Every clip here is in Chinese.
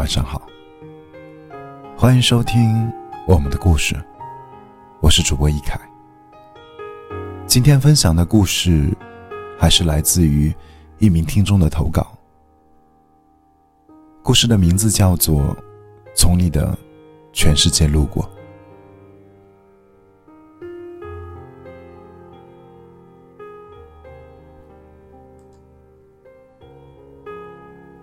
晚上好，欢迎收听我们的故事，我是主播一凯。今天分享的故事，还是来自于一名听众的投稿。故事的名字叫做《从你的全世界路过》。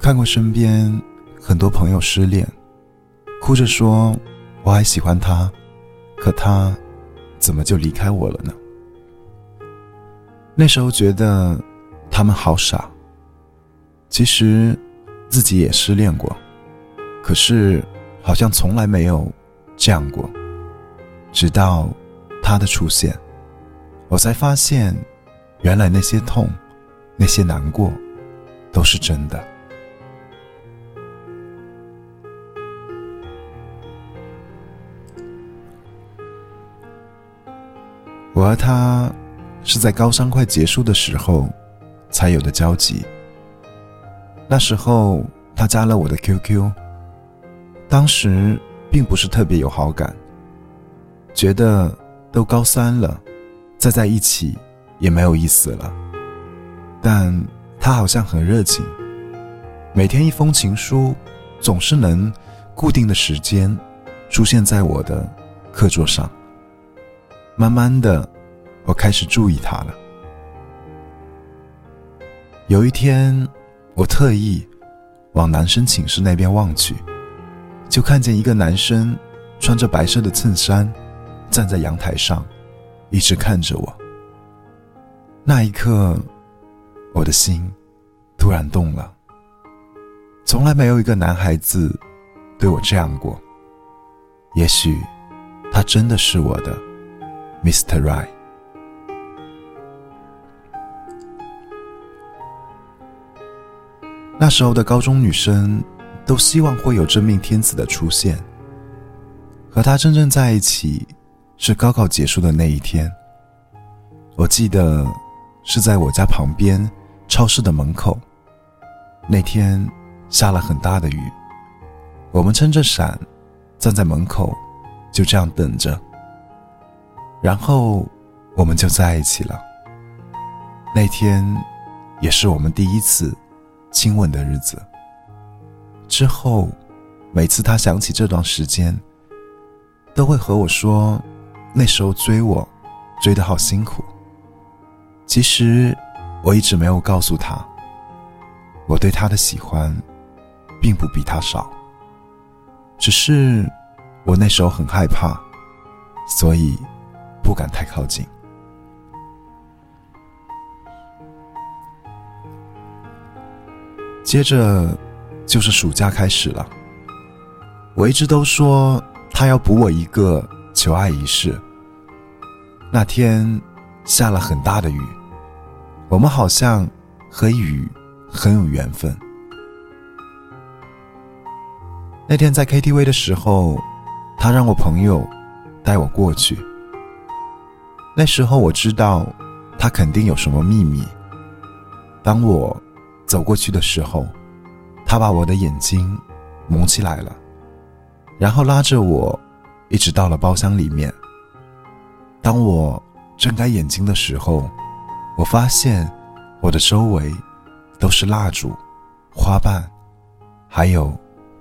看过身边很多朋友失恋，哭着说我还喜欢他，可他怎么就离开我了呢？那时候觉得他们好傻。其实自己也失恋过，可是好像从来没有这样过。直到他的出现，我才发现，原来那些痛，那些难过，都是真的。我和他是在高三快结束的时候才有的交集。那时候他加了我的 QQ，当时并不是特别有好感，觉得都高三了，再在一起也没有意思了。但他好像很热情，每天一封情书，总是能固定的时间出现在我的课桌上。慢慢的，我开始注意他了。有一天，我特意往男生寝室那边望去，就看见一个男生穿着白色的衬衫，站在阳台上，一直看着我。那一刻，我的心突然动了。从来没有一个男孩子对我这样过。也许，他真的是我的。Mr. Right。那时候的高中女生都希望会有真命天子的出现。和他真正在一起，是高考结束的那一天。我记得是在我家旁边超市的门口。那天下了很大的雨，我们撑着伞站在门口，就这样等着。然后，我们就在一起了。那天，也是我们第一次亲吻的日子。之后，每次他想起这段时间，都会和我说，那时候追我，追得好辛苦。其实，我一直没有告诉他，我对他的喜欢，并不比他少。只是，我那时候很害怕，所以。不敢太靠近。接着就是暑假开始了，我一直都说他要补我一个求爱仪式。那天下了很大的雨，我们好像和雨很有缘分。那天在 KTV 的时候，他让我朋友带我过去。那时候我知道，他肯定有什么秘密。当我走过去的时候，他把我的眼睛蒙起来了，然后拉着我，一直到了包厢里面。当我睁开眼睛的时候，我发现我的周围都是蜡烛、花瓣，还有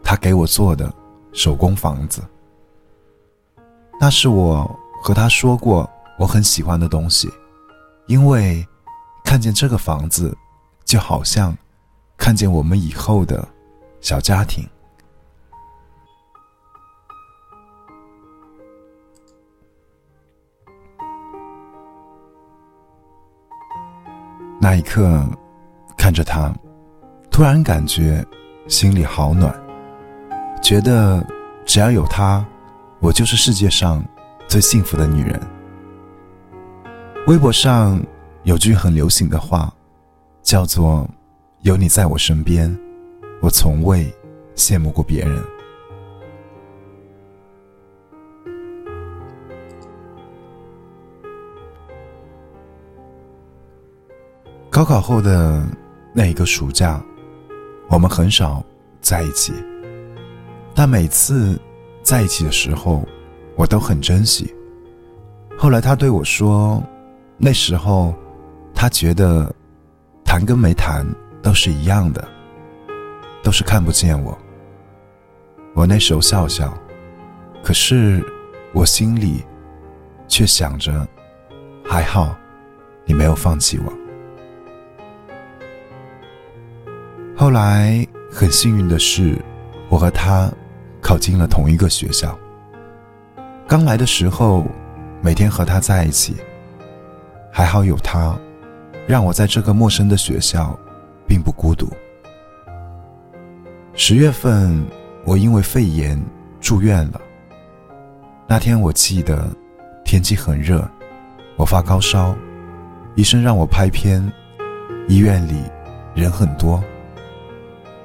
他给我做的手工房子。那是我和他说过。我很喜欢的东西，因为看见这个房子，就好像看见我们以后的小家庭。那一刻，看着他，突然感觉心里好暖，觉得只要有他，我就是世界上最幸福的女人。微博上有句很流行的话，叫做“有你在我身边，我从未羡慕过别人”。高考后的那一个暑假，我们很少在一起，但每次在一起的时候，我都很珍惜。后来他对我说，那时候他觉得谈跟没谈都是一样的，都是看不见我。我那时候笑笑，可是我心里却想着，还好你没有放弃我。后来很幸运的是，我和他考进了同一个学校。刚来的时候，每天和他在一起，还好有他，让我在这个陌生的学校并不孤独。十月份，我因为肺炎住院了。那天我记得天气很热，我发高烧，医生让我拍片，医院里人很多。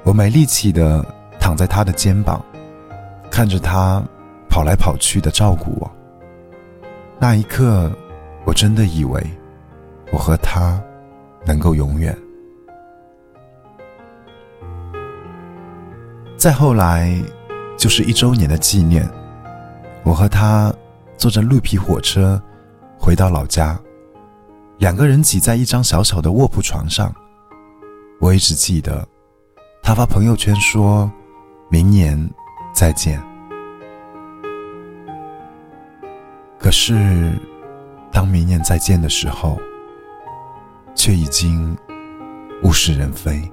我没力气的躺在他的肩膀，看着他跑来跑去的照顾我。那一刻，我真的以为我和他能够永远。再后来，就是一周年的纪念，我和他坐着绿皮火车回到老家，两个人挤在一张小小的卧铺床上。我一直记得。他发朋友圈说：“明年再见。”可是，当明年再见的时候，却已经物是人非。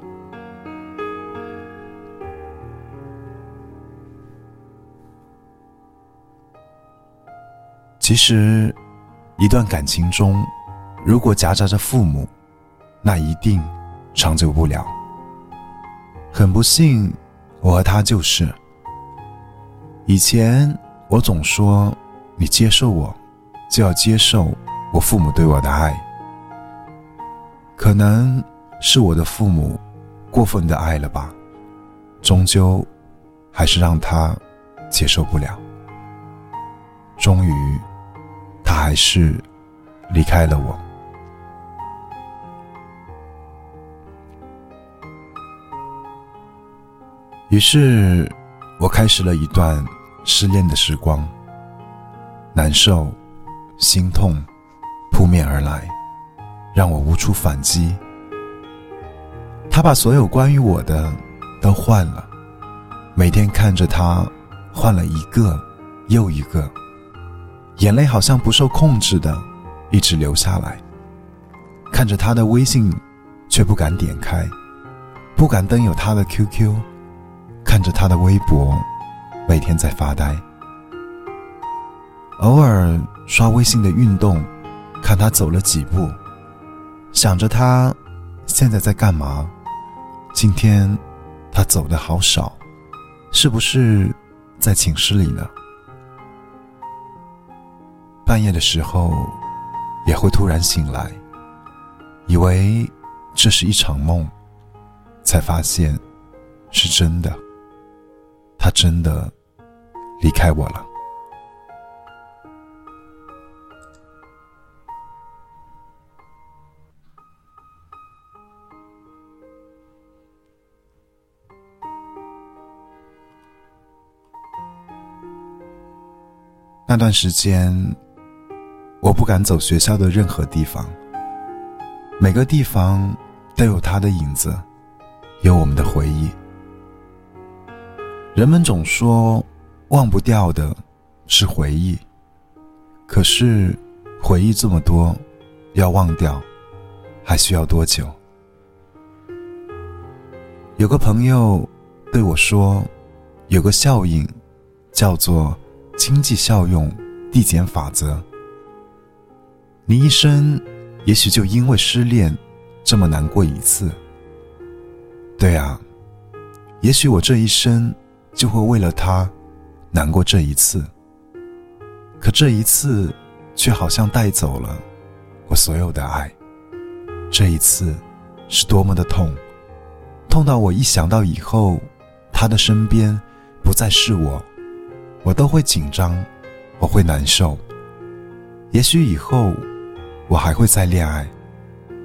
其实，一段感情中，如果夹杂着父母，那一定长久不了。很不幸，我和他就是。以前我总说，你接受我，就要接受我父母对我的爱。可能是我的父母过分的爱了吧，终究还是让他接受不了。终于，他还是离开了我。于是，我开始了一段失恋的时光。难受、心痛扑面而来，让我无处反击。他把所有关于我的都换了，每天看着他换了一个又一个，眼泪好像不受控制的一直流下来。看着他的微信，却不敢点开，不敢登有他的 QQ。看着他的微博，每天在发呆。偶尔刷微信的运动，看他走了几步，想着他现在在干嘛。今天他走的好少，是不是在寝室里呢？半夜的时候，也会突然醒来，以为这是一场梦，才发现是真的。他真的离开我了。那段时间，我不敢走学校的任何地方，每个地方都有他的影子，有我们的回忆。人们总说，忘不掉的是回忆。可是，回忆这么多，要忘掉，还需要多久？有个朋友对我说，有个效应，叫做经济效用递减法则。你一生，也许就因为失恋，这么难过一次。对啊，也许我这一生。就会为了他难过这一次，可这一次却好像带走了我所有的爱。这一次是多么的痛，痛到我一想到以后他的身边不再是我，我都会紧张我会难受。也许以后我还会再恋爱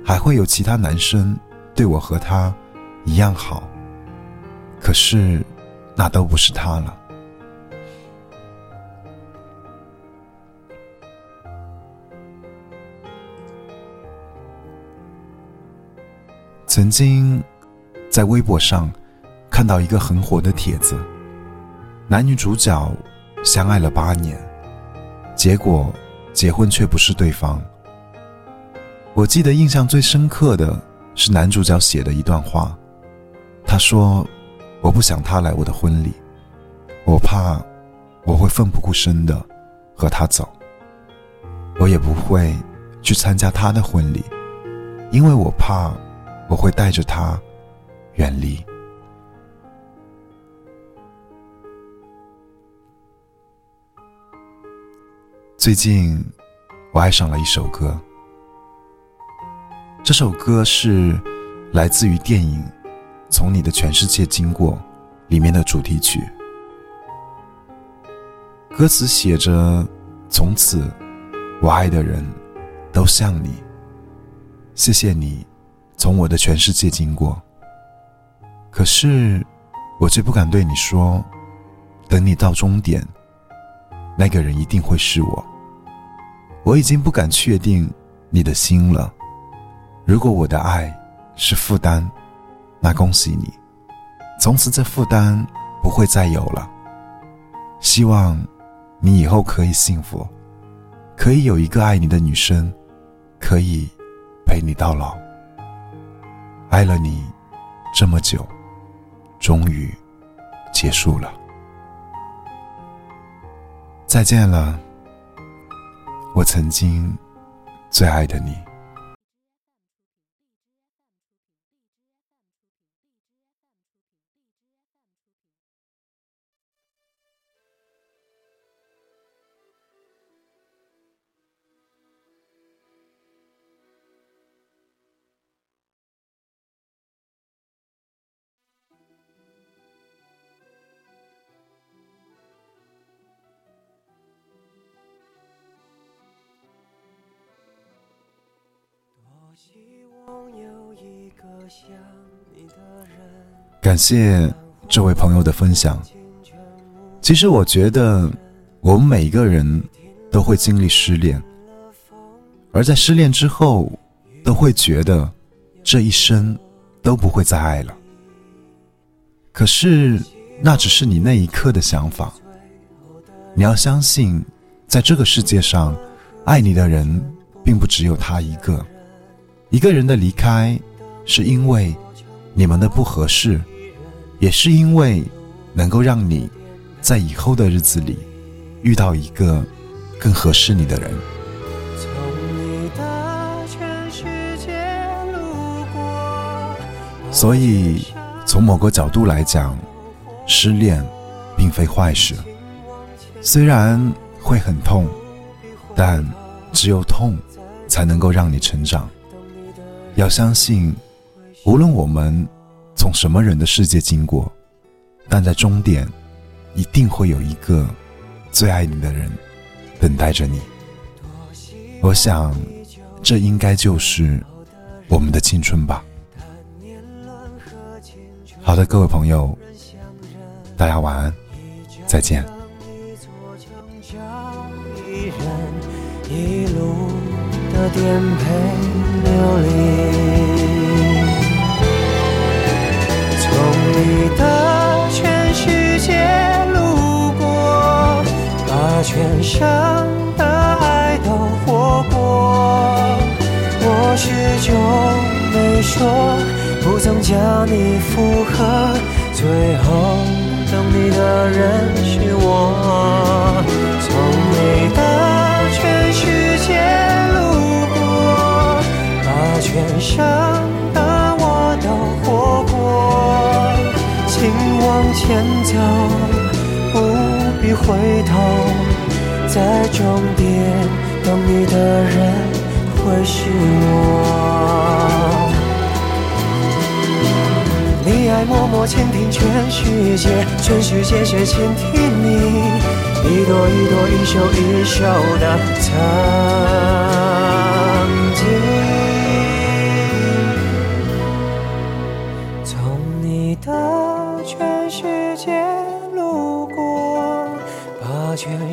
还会有其他男生对我和他一样好可是那都不是他了。曾经在微博上看到一个很火的帖子男女主角相爱了八年，结果结婚却不是对方。我记得印象最深刻的是男主角写的一段话，他说：“我不想他来我的婚礼，我怕我会奋不顾身的和他走，我也不会去参加他的婚礼，因为我怕。”我会带着他远离。最近，我爱上了一首歌。这首歌是来自于电影《从你的全世界经过》里面的主题曲。歌词写着：“从此，我爱的人都像你。谢谢你。”从我的全世界经过，可是我却不敢对你说，等你到终点，那个人一定会是我。我已经不敢确定你的心了。如果我的爱是负担，那恭喜你，从此这负担不会再有了。希望你以后可以幸福，可以有一个爱你的女生，可以陪你到老。爱了你这么久，终于结束了。再见了，我曾经最爱的你。感谢这位朋友的分享。其实我觉得，我们每一个人都会经历失恋，而在失恋之后，都会觉得这一生都不会再爱了。可是，那只是你那一刻的想法。你要相信，在这个世界上，爱你的人并不只有他一个。一个人的离开，是因为你们的不合适，也是因为能够让你在以后的日子里遇到一个更合适你的人。所以，从某个角度来讲，失恋并非坏事。虽然会很痛，但只有痛才能够让你成长。要相信，无论我们从什么人的世界经过，但在终点，一定会有一个最爱你的人等待着你。我想，这应该就是我们的青春吧。好的，各位朋友，大家晚安，再见。流离，你的全世界路过，把全生的爱都活过。我始终没说，不曾将你附和，最后等你的人回头，在终点等你的人会是我。你爱默默倾听全世界，全世界却倾听你，一朵一朵，一首一首的曾